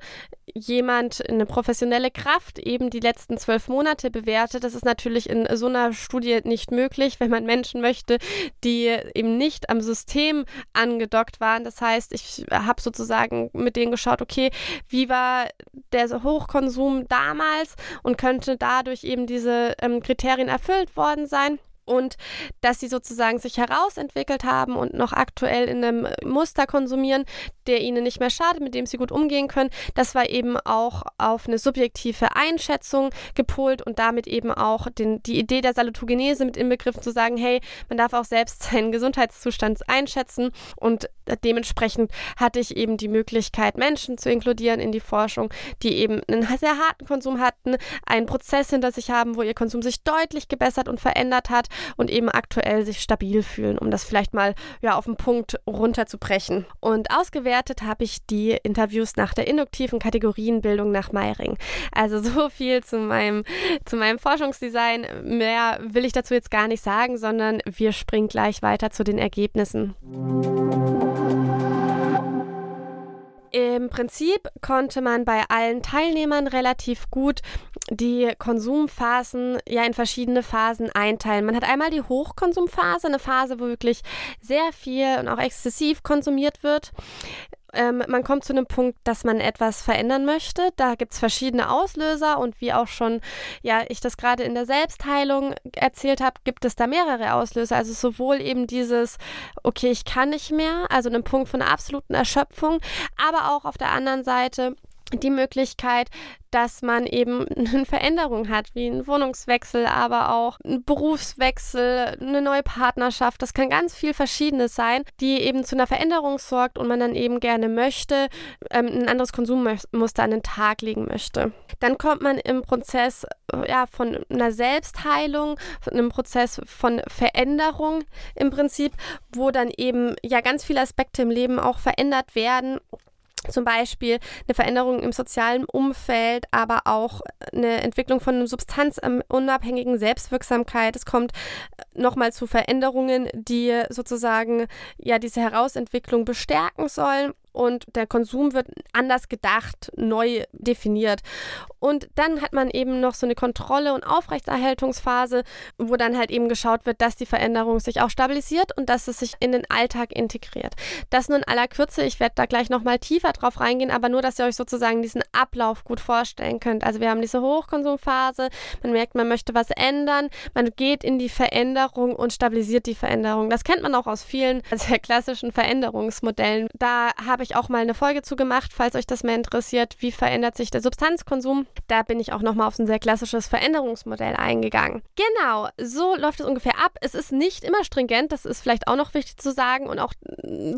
jemand eine professionelle Kraft eben die letzten zwölf Monate bewertet. Das ist natürlich in so einer Studie nicht möglich, wenn man Menschen möchte, die eben nicht am System angedockt waren. Das heißt, ich habe sozusagen mit denen geschaut, okay, wie war der Hochkonsum damals und könnte dadurch eben diese ähm, Kriterien erfüllt worden sein und dass sie sozusagen sich herausentwickelt haben und noch aktuell in einem Muster konsumieren, der ihnen nicht mehr schadet, mit dem sie gut umgehen können. Das war eben auch auf eine subjektive Einschätzung gepolt und damit eben auch den, die Idee der Salutogenese mit inbegriffen zu sagen, hey, man darf auch selbst seinen Gesundheitszustand einschätzen und dementsprechend hatte ich eben die Möglichkeit, Menschen zu inkludieren in die Forschung, die eben einen sehr harten Konsum hatten, einen Prozess hinter sich haben, wo ihr Konsum sich deutlich gebessert und verändert hat und eben aktuell sich stabil fühlen, um das vielleicht mal ja auf den Punkt runterzubrechen. Und ausgewertet habe ich die Interviews nach der induktiven Kategorienbildung nach Meiring. Also so viel zu meinem, zu meinem Forschungsdesign. Mehr will ich dazu jetzt gar nicht sagen, sondern wir springen gleich weiter zu den Ergebnissen. Im Prinzip konnte man bei allen Teilnehmern relativ gut die Konsumphasen ja in verschiedene Phasen einteilen. Man hat einmal die Hochkonsumphase, eine Phase, wo wirklich sehr viel und auch exzessiv konsumiert wird. Ähm, man kommt zu einem Punkt, dass man etwas verändern möchte. Da gibt es verschiedene Auslöser und wie auch schon, ja, ich das gerade in der Selbstheilung erzählt habe, gibt es da mehrere Auslöser. Also sowohl eben dieses, okay, ich kann nicht mehr, also einen Punkt von absoluten Erschöpfung, aber auch auf der anderen Seite die Möglichkeit, dass man eben eine Veränderung hat, wie einen Wohnungswechsel, aber auch einen Berufswechsel, eine neue Partnerschaft. Das kann ganz viel Verschiedenes sein, die eben zu einer Veränderung sorgt und man dann eben gerne möchte, ähm, ein anderes Konsummuster an den Tag legen möchte. Dann kommt man im Prozess äh, ja, von einer Selbstheilung, einem Prozess von Veränderung im Prinzip, wo dann eben ja ganz viele Aspekte im Leben auch verändert werden zum Beispiel eine Veränderung im sozialen Umfeld, aber auch eine Entwicklung von einer substanzunabhängigen Selbstwirksamkeit. Es kommt nochmal zu Veränderungen, die sozusagen ja diese Herausentwicklung bestärken sollen und der Konsum wird anders gedacht, neu definiert. Und dann hat man eben noch so eine Kontrolle- und Aufrechterhaltungsphase, wo dann halt eben geschaut wird, dass die Veränderung sich auch stabilisiert und dass es sich in den Alltag integriert. Das nur in aller Kürze. Ich werde da gleich nochmal tiefer drauf reingehen, aber nur, dass ihr euch sozusagen diesen Ablauf gut vorstellen könnt. Also wir haben diese Hochkonsumphase, man merkt, man möchte was ändern, man geht in die Veränderung und stabilisiert die Veränderung. Das kennt man auch aus vielen sehr klassischen Veränderungsmodellen. Da habe ich auch mal eine Folge zu gemacht, falls euch das mehr interessiert, wie verändert sich der Substanzkonsum. Da bin ich auch nochmal auf ein sehr klassisches Veränderungsmodell eingegangen. Genau, so läuft es ungefähr ab. Es ist nicht immer stringent, das ist vielleicht auch noch wichtig zu sagen und auch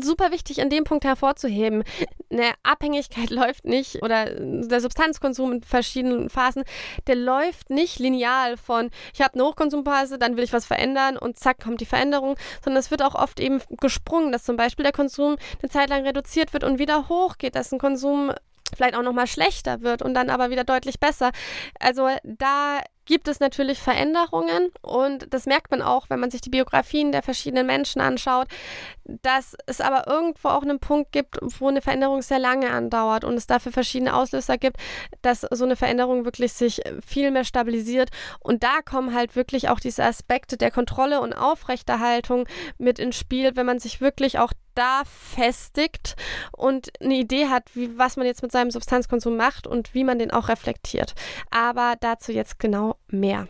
super wichtig in dem Punkt hervorzuheben. Eine Abhängigkeit läuft nicht oder der Substanzkonsum in verschiedenen Phasen, der läuft nicht lineal von ich habe eine Hochkonsumphase, dann will ich was verändern und zack kommt die Veränderung, sondern es wird auch oft eben gesprungen, dass zum Beispiel der Konsum eine Zeit lang reduziert wird und wieder hochgeht, dass ein Konsum vielleicht auch noch mal schlechter wird und dann aber wieder deutlich besser. Also da gibt es natürlich Veränderungen und das merkt man auch, wenn man sich die Biografien der verschiedenen Menschen anschaut, dass es aber irgendwo auch einen Punkt gibt, wo eine Veränderung sehr lange andauert und es dafür verschiedene Auslöser gibt, dass so eine Veränderung wirklich sich viel mehr stabilisiert und da kommen halt wirklich auch diese Aspekte der Kontrolle und Aufrechterhaltung mit ins Spiel, wenn man sich wirklich auch da festigt und eine Idee hat, wie, was man jetzt mit seinem Substanzkonsum macht und wie man den auch reflektiert. Aber dazu jetzt genau mehr.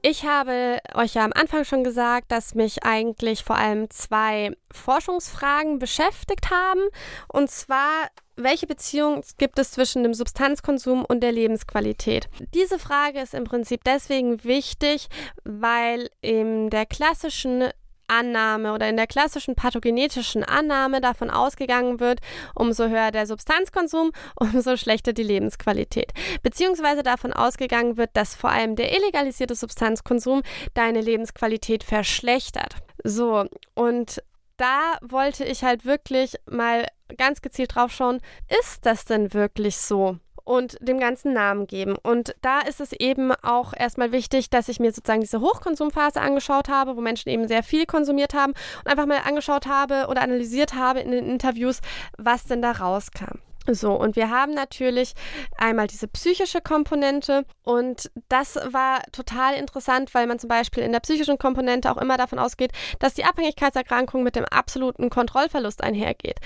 Ich habe euch ja am Anfang schon gesagt, dass mich eigentlich vor allem zwei Forschungsfragen beschäftigt haben. Und zwar, welche Beziehung gibt es zwischen dem Substanzkonsum und der Lebensqualität? Diese Frage ist im Prinzip deswegen wichtig, weil in der klassischen Annahme oder in der klassischen pathogenetischen Annahme davon ausgegangen wird, umso höher der Substanzkonsum, umso schlechter die Lebensqualität. Beziehungsweise davon ausgegangen wird, dass vor allem der illegalisierte Substanzkonsum deine Lebensqualität verschlechtert. So, und da wollte ich halt wirklich mal ganz gezielt drauf schauen, ist das denn wirklich so? Und dem ganzen Namen geben. Und da ist es eben auch erstmal wichtig, dass ich mir sozusagen diese Hochkonsumphase angeschaut habe, wo Menschen eben sehr viel konsumiert haben und einfach mal angeschaut habe oder analysiert habe in den Interviews, was denn da rauskam. So, und wir haben natürlich einmal diese psychische Komponente und das war total interessant, weil man zum Beispiel in der psychischen Komponente auch immer davon ausgeht, dass die Abhängigkeitserkrankung mit dem absoluten Kontrollverlust einhergeht.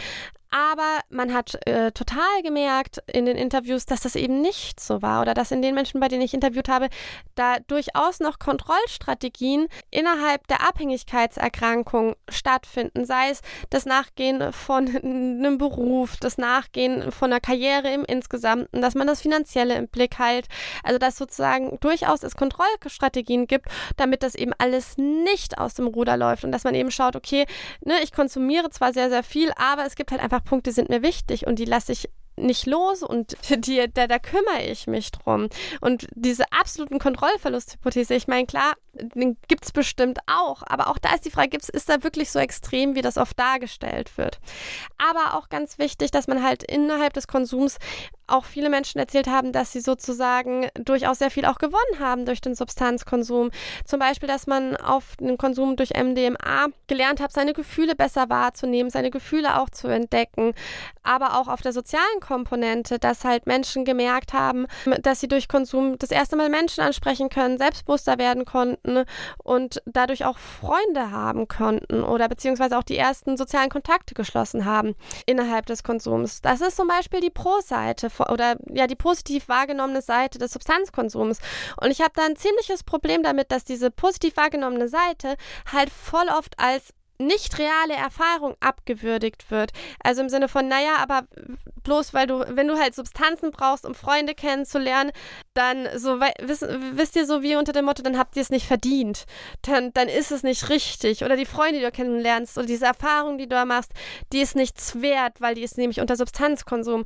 Aber man hat äh, total gemerkt in den Interviews, dass das eben nicht so war oder dass in den Menschen, bei denen ich interviewt habe, da durchaus noch Kontrollstrategien innerhalb der Abhängigkeitserkrankung stattfinden. Sei es das Nachgehen von einem Beruf, das Nachgehen von einer Karriere im Insgesamten, dass man das Finanzielle im Blick hält. Also dass sozusagen durchaus es Kontrollstrategien gibt, damit das eben alles nicht aus dem Ruder läuft und dass man eben schaut, okay, ne, ich konsumiere zwar sehr, sehr viel, aber es gibt halt einfach Punkte sind mir wichtig und die lasse ich nicht los und die, da, da kümmere ich mich drum. Und diese absoluten Kontrollverlusthypothese, ich meine, klar, den gibt es bestimmt auch, aber auch da ist die Frage, gibt's, ist da wirklich so extrem, wie das oft dargestellt wird? Aber auch ganz wichtig, dass man halt innerhalb des Konsums auch viele Menschen erzählt haben, dass sie sozusagen durchaus sehr viel auch gewonnen haben durch den Substanzkonsum. Zum Beispiel, dass man auf den Konsum durch MDMA gelernt hat, seine Gefühle besser wahrzunehmen, seine Gefühle auch zu entdecken, aber auch auf der sozialen Komponente, dass halt Menschen gemerkt haben, dass sie durch Konsum das erste Mal Menschen ansprechen können, selbstbewusster werden konnten und dadurch auch Freunde haben konnten oder beziehungsweise auch die ersten sozialen Kontakte geschlossen haben innerhalb des Konsums. Das ist zum Beispiel die Pro-Seite oder ja die positiv wahrgenommene Seite des Substanzkonsums. Und ich habe da ein ziemliches Problem damit, dass diese positiv wahrgenommene Seite halt voll oft als nicht reale Erfahrung abgewürdigt wird. Also im Sinne von, naja, aber bloß weil du, wenn du halt Substanzen brauchst, um Freunde kennenzulernen, dann so, wisst, wisst ihr so wie unter dem Motto, dann habt ihr es nicht verdient. Dann, dann ist es nicht richtig. Oder die Freunde, die du kennenlernst, oder diese Erfahrung, die du da machst, die ist nichts wert, weil die ist nämlich unter Substanzkonsum.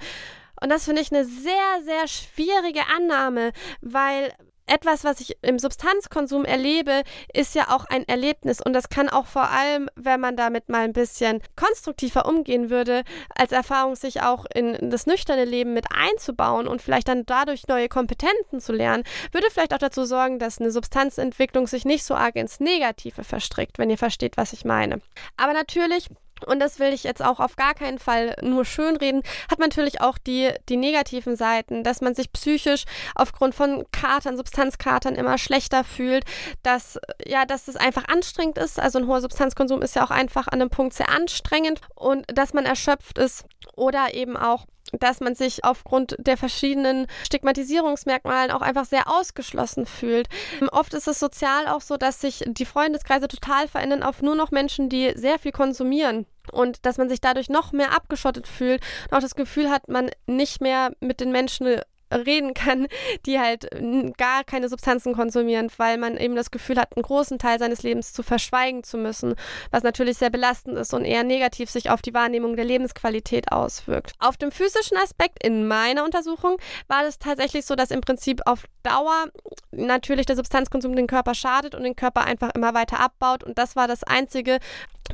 Und das finde ich eine sehr, sehr schwierige Annahme, weil etwas, was ich im Substanzkonsum erlebe, ist ja auch ein Erlebnis. Und das kann auch vor allem, wenn man damit mal ein bisschen konstruktiver umgehen würde, als Erfahrung sich auch in das nüchterne Leben mit einzubauen und vielleicht dann dadurch neue Kompetenten zu lernen, würde vielleicht auch dazu sorgen, dass eine Substanzentwicklung sich nicht so arg ins Negative verstrickt, wenn ihr versteht, was ich meine. Aber natürlich und das will ich jetzt auch auf gar keinen Fall nur schönreden, hat natürlich auch die, die negativen Seiten, dass man sich psychisch aufgrund von Katern, Substanzkatern immer schlechter fühlt, dass, ja, dass es einfach anstrengend ist. Also ein hoher Substanzkonsum ist ja auch einfach an einem Punkt sehr anstrengend und dass man erschöpft ist oder eben auch dass man sich aufgrund der verschiedenen Stigmatisierungsmerkmalen auch einfach sehr ausgeschlossen fühlt. Oft ist es sozial auch so, dass sich die Freundeskreise total verändern auf nur noch Menschen, die sehr viel konsumieren und dass man sich dadurch noch mehr abgeschottet fühlt und auch das Gefühl hat, man nicht mehr mit den Menschen reden kann, die halt gar keine Substanzen konsumieren, weil man eben das Gefühl hat, einen großen Teil seines Lebens zu verschweigen zu müssen, was natürlich sehr belastend ist und eher negativ sich auf die Wahrnehmung der Lebensqualität auswirkt. Auf dem physischen Aspekt in meiner Untersuchung war es tatsächlich so, dass im Prinzip auf Dauer natürlich der Substanzkonsum den Körper schadet und den Körper einfach immer weiter abbaut und das war das einzige,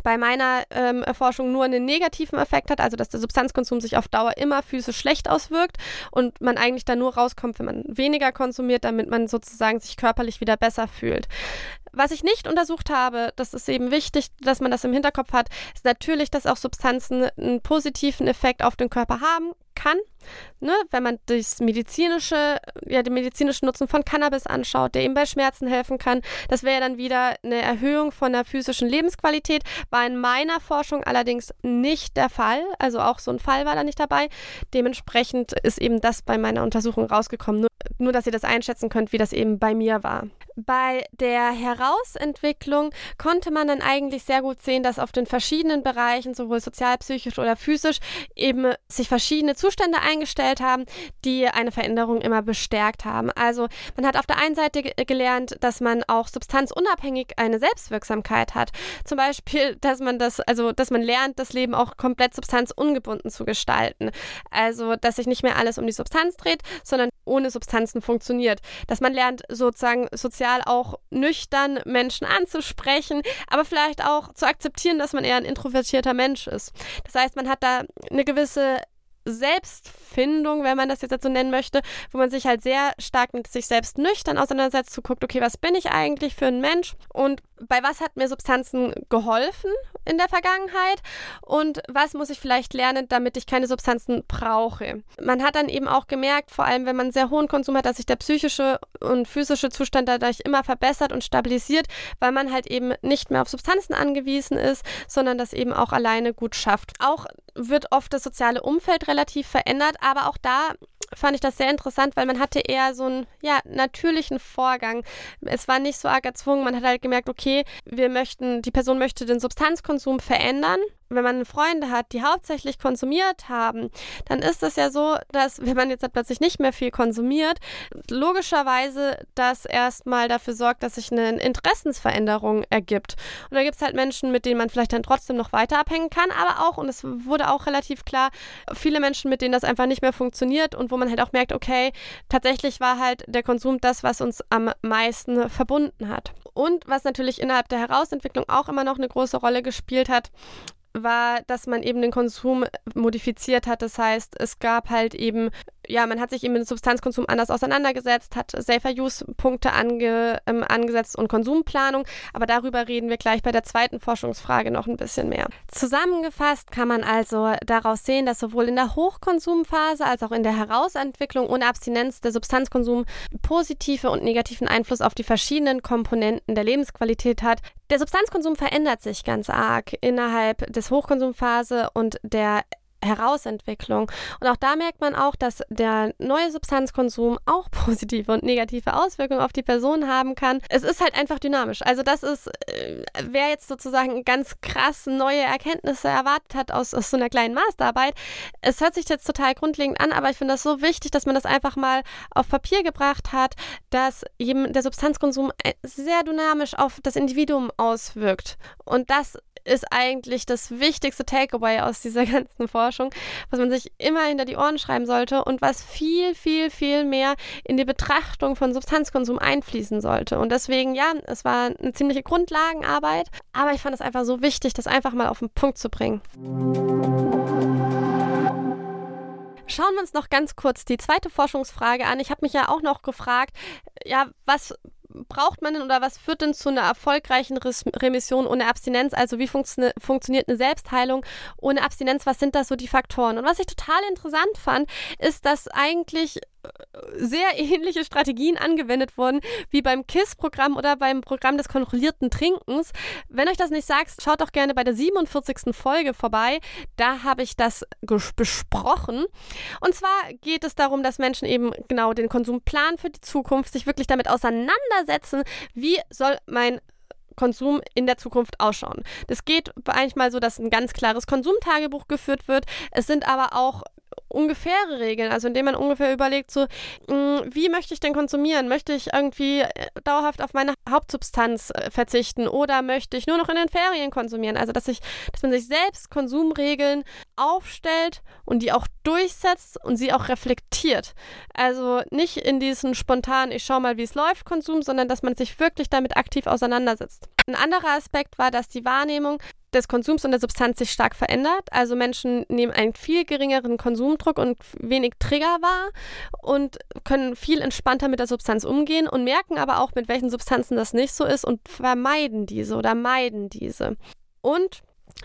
bei meiner ähm, Erforschung nur einen negativen Effekt hat, also dass der Substanzkonsum sich auf Dauer immer physisch schlecht auswirkt und man eigentlich da nur rauskommt, wenn man weniger konsumiert, damit man sozusagen sich körperlich wieder besser fühlt. Was ich nicht untersucht habe, das ist eben wichtig, dass man das im Hinterkopf hat, ist natürlich, dass auch Substanzen einen positiven Effekt auf den Körper haben kann. Ne, wenn man das medizinische, ja, den medizinischen Nutzen von Cannabis anschaut, der eben bei Schmerzen helfen kann, das wäre dann wieder eine Erhöhung von der physischen Lebensqualität. War in meiner Forschung allerdings nicht der Fall. Also auch so ein Fall war da nicht dabei. Dementsprechend ist eben das bei meiner Untersuchung rausgekommen. Nur, nur dass ihr das einschätzen könnt, wie das eben bei mir war. Bei der Herausentwicklung konnte man dann eigentlich sehr gut sehen, dass auf den verschiedenen Bereichen, sowohl sozial, psychisch oder physisch, eben sich verschiedene Zustände eingestellt haben, die eine Veränderung immer bestärkt haben. Also man hat auf der einen Seite gelernt, dass man auch substanzunabhängig eine Selbstwirksamkeit hat. Zum Beispiel, dass man das, also dass man lernt, das Leben auch komplett substanzungebunden zu gestalten. Also, dass sich nicht mehr alles um die Substanz dreht, sondern ohne Substanzen funktioniert. Dass man lernt, sozusagen sozial auch nüchtern Menschen anzusprechen, aber vielleicht auch zu akzeptieren, dass man eher ein introvertierter Mensch ist. Das heißt, man hat da eine gewisse Selbstfindung, wenn man das jetzt so nennen möchte, wo man sich halt sehr stark mit sich selbst nüchtern auseinandersetzt, zu guckt, okay, was bin ich eigentlich für ein Mensch und bei was hat mir Substanzen geholfen in der Vergangenheit und was muss ich vielleicht lernen, damit ich keine Substanzen brauche. Man hat dann eben auch gemerkt, vor allem wenn man sehr hohen Konsum hat, dass sich der psychische und physische Zustand dadurch immer verbessert und stabilisiert, weil man halt eben nicht mehr auf Substanzen angewiesen ist, sondern das eben auch alleine gut schafft. Auch wird oft das soziale Umfeld relativ verändert, aber auch da fand ich das sehr interessant, weil man hatte eher so einen ja, natürlichen Vorgang. Es war nicht so arg erzwungen. Man hat halt gemerkt, okay, wir möchten, die Person möchte den Substanzkonsum verändern wenn man Freunde hat, die hauptsächlich konsumiert haben, dann ist es ja so, dass wenn man jetzt plötzlich nicht mehr viel konsumiert, logischerweise das erstmal dafür sorgt, dass sich eine Interessensveränderung ergibt. Und da gibt es halt Menschen, mit denen man vielleicht dann trotzdem noch weiter abhängen kann, aber auch, und es wurde auch relativ klar, viele Menschen, mit denen das einfach nicht mehr funktioniert und wo man halt auch merkt, okay, tatsächlich war halt der Konsum das, was uns am meisten verbunden hat. Und was natürlich innerhalb der Herausentwicklung auch immer noch eine große Rolle gespielt hat, war, dass man eben den Konsum modifiziert hat. Das heißt, es gab halt eben, ja, man hat sich eben mit Substanzkonsum anders auseinandergesetzt, hat Safer-Use-Punkte ange, ähm, angesetzt und Konsumplanung. Aber darüber reden wir gleich bei der zweiten Forschungsfrage noch ein bisschen mehr. Zusammengefasst kann man also daraus sehen, dass sowohl in der Hochkonsumphase als auch in der Herausentwicklung ohne Abstinenz der Substanzkonsum positive und negativen Einfluss auf die verschiedenen Komponenten der Lebensqualität hat. Der Substanzkonsum verändert sich ganz arg innerhalb des Hochkonsumphase und der Herausentwicklung. Und auch da merkt man auch, dass der neue Substanzkonsum auch positive und negative Auswirkungen auf die Person haben kann. Es ist halt einfach dynamisch. Also das ist, äh, wer jetzt sozusagen ganz krass neue Erkenntnisse erwartet hat aus, aus so einer kleinen Masterarbeit, es hört sich jetzt total grundlegend an, aber ich finde das so wichtig, dass man das einfach mal auf Papier gebracht hat, dass eben der Substanzkonsum äh, sehr dynamisch auf das Individuum auswirkt. Und das ist eigentlich das wichtigste Takeaway aus dieser ganzen Forschung, was man sich immer hinter die Ohren schreiben sollte und was viel, viel, viel mehr in die Betrachtung von Substanzkonsum einfließen sollte. Und deswegen, ja, es war eine ziemliche Grundlagenarbeit, aber ich fand es einfach so wichtig, das einfach mal auf den Punkt zu bringen. Schauen wir uns noch ganz kurz die zweite Forschungsfrage an. Ich habe mich ja auch noch gefragt, ja, was braucht man denn oder was führt denn zu einer erfolgreichen Remission ohne Abstinenz? Also wie funktio funktioniert eine Selbstheilung ohne Abstinenz? Was sind da so die Faktoren? Und was ich total interessant fand, ist, dass eigentlich sehr ähnliche Strategien angewendet wurden wie beim KISS-Programm oder beim Programm des kontrollierten Trinkens. Wenn euch das nicht sagt, schaut doch gerne bei der 47. Folge vorbei. Da habe ich das besprochen. Und zwar geht es darum, dass Menschen eben genau den Konsum planen für die Zukunft, sich wirklich damit auseinandersetzen, wie soll mein Konsum in der Zukunft ausschauen. Das geht manchmal so, dass ein ganz klares Konsumtagebuch geführt wird. Es sind aber auch ungefähre Regeln, also indem man ungefähr überlegt, so, mm, wie möchte ich denn konsumieren? Möchte ich irgendwie äh, dauerhaft auf meine Hauptsubstanz äh, verzichten oder möchte ich nur noch in den Ferien konsumieren? Also, dass, ich, dass man sich selbst Konsumregeln aufstellt und die auch durchsetzt und sie auch reflektiert. Also nicht in diesen spontanen, ich schau mal, wie es läuft, Konsum, sondern dass man sich wirklich damit aktiv auseinandersetzt. Ein anderer Aspekt war, dass die Wahrnehmung des Konsums und der Substanz sich stark verändert. Also Menschen nehmen einen viel geringeren Konsumdruck und wenig Trigger wahr und können viel entspannter mit der Substanz umgehen und merken aber auch, mit welchen Substanzen das nicht so ist und vermeiden diese oder meiden diese. Und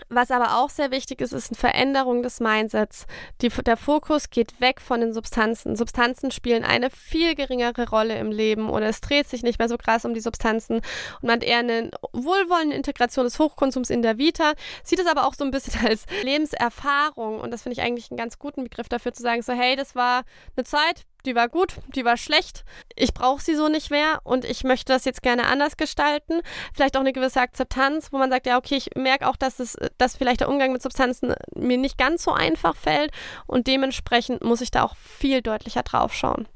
was aber auch sehr wichtig ist, ist eine Veränderung des Mindsets. Die, der Fokus geht weg von den Substanzen. Substanzen spielen eine viel geringere Rolle im Leben oder es dreht sich nicht mehr so krass um die Substanzen und man hat eher eine wohlwollende Integration des Hochkonsums in der Vita, sieht es aber auch so ein bisschen als Lebenserfahrung und das finde ich eigentlich einen ganz guten Begriff dafür zu sagen, so hey, das war eine Zeit, die war gut, die war schlecht, ich brauche sie so nicht mehr und ich möchte das jetzt gerne anders gestalten. Vielleicht auch eine gewisse Akzeptanz, wo man sagt, ja, okay, ich merke auch, dass es, dass vielleicht der Umgang mit Substanzen mir nicht ganz so einfach fällt und dementsprechend muss ich da auch viel deutlicher drauf schauen.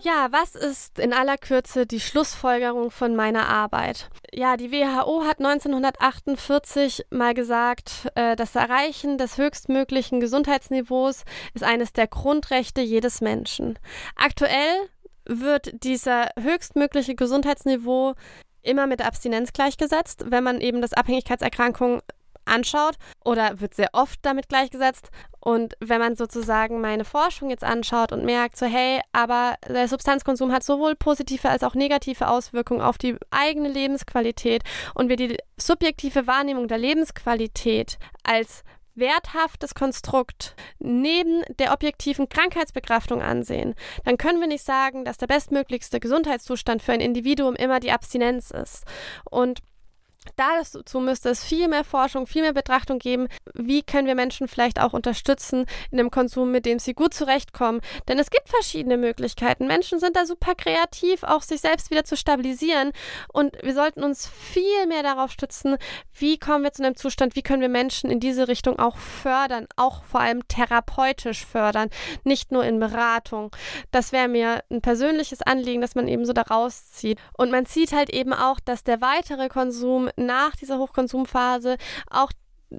Ja, was ist in aller Kürze die Schlussfolgerung von meiner Arbeit? Ja, die WHO hat 1948 mal gesagt, äh, das Erreichen des höchstmöglichen Gesundheitsniveaus ist eines der Grundrechte jedes Menschen. Aktuell wird dieser höchstmögliche Gesundheitsniveau immer mit Abstinenz gleichgesetzt, wenn man eben das Abhängigkeitserkrankung anschaut oder wird sehr oft damit gleichgesetzt. Und wenn man sozusagen meine Forschung jetzt anschaut und merkt, so hey, aber der Substanzkonsum hat sowohl positive als auch negative Auswirkungen auf die eigene Lebensqualität und wir die subjektive Wahrnehmung der Lebensqualität als werthaftes Konstrukt neben der objektiven Krankheitsbegraftung ansehen, dann können wir nicht sagen, dass der bestmöglichste Gesundheitszustand für ein Individuum immer die Abstinenz ist. Und Dazu müsste es viel mehr Forschung, viel mehr Betrachtung geben, wie können wir Menschen vielleicht auch unterstützen in dem Konsum, mit dem sie gut zurechtkommen. Denn es gibt verschiedene Möglichkeiten. Menschen sind da super kreativ, auch sich selbst wieder zu stabilisieren. Und wir sollten uns viel mehr darauf stützen, wie kommen wir zu einem Zustand, wie können wir Menschen in diese Richtung auch fördern, auch vor allem therapeutisch fördern, nicht nur in Beratung. Das wäre mir ein persönliches Anliegen, dass man eben so daraus zieht. Und man sieht halt eben auch, dass der weitere Konsum nach dieser Hochkonsumphase auch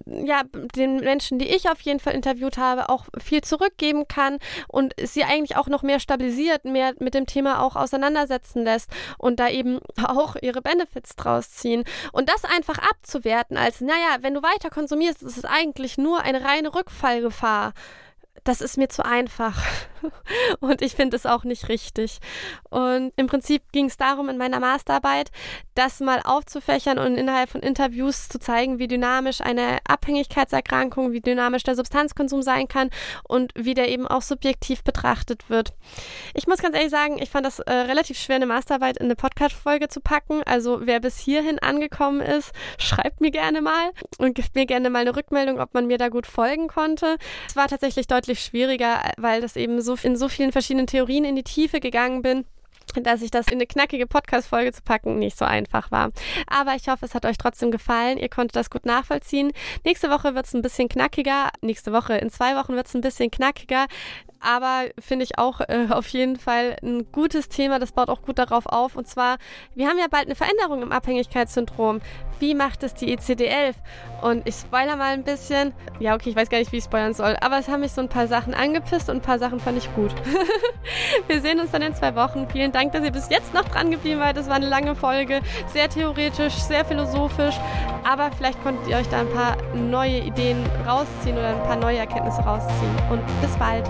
ja, den Menschen, die ich auf jeden Fall interviewt habe, auch viel zurückgeben kann und sie eigentlich auch noch mehr stabilisiert, mehr mit dem Thema auch auseinandersetzen lässt und da eben auch ihre Benefits draus ziehen. Und das einfach abzuwerten als, naja, wenn du weiter konsumierst, ist es eigentlich nur eine reine Rückfallgefahr das ist mir zu einfach. Und ich finde es auch nicht richtig. Und im Prinzip ging es darum, in meiner Masterarbeit, das mal aufzufächern und innerhalb von Interviews zu zeigen, wie dynamisch eine Abhängigkeitserkrankung, wie dynamisch der Substanzkonsum sein kann und wie der eben auch subjektiv betrachtet wird. Ich muss ganz ehrlich sagen, ich fand das äh, relativ schwer, eine Masterarbeit in eine Podcast-Folge zu packen. Also wer bis hierhin angekommen ist, schreibt mir gerne mal und gibt mir gerne mal eine Rückmeldung, ob man mir da gut folgen konnte. Es war tatsächlich deutlich schwieriger, weil das eben so in so vielen verschiedenen Theorien in die Tiefe gegangen bin dass ich das in eine knackige Podcast-Folge zu packen nicht so einfach war. Aber ich hoffe, es hat euch trotzdem gefallen. Ihr konntet das gut nachvollziehen. Nächste Woche wird es ein bisschen knackiger. Nächste Woche, in zwei Wochen wird es ein bisschen knackiger aber finde ich auch äh, auf jeden Fall ein gutes Thema. Das baut auch gut darauf auf. Und zwar, wir haben ja bald eine Veränderung im Abhängigkeitssyndrom. Wie macht es die ICD-11? Und ich spoiler mal ein bisschen. Ja, okay, ich weiß gar nicht, wie ich spoilern soll. Aber es haben mich so ein paar Sachen angepisst und ein paar Sachen fand ich gut. wir sehen uns dann in zwei Wochen. Vielen Dank, dass ihr bis jetzt noch dran geblieben seid. Das war eine lange Folge. Sehr theoretisch, sehr philosophisch. Aber vielleicht konntet ihr euch da ein paar neue Ideen rausziehen oder ein paar neue Erkenntnisse rausziehen. Und bis bald.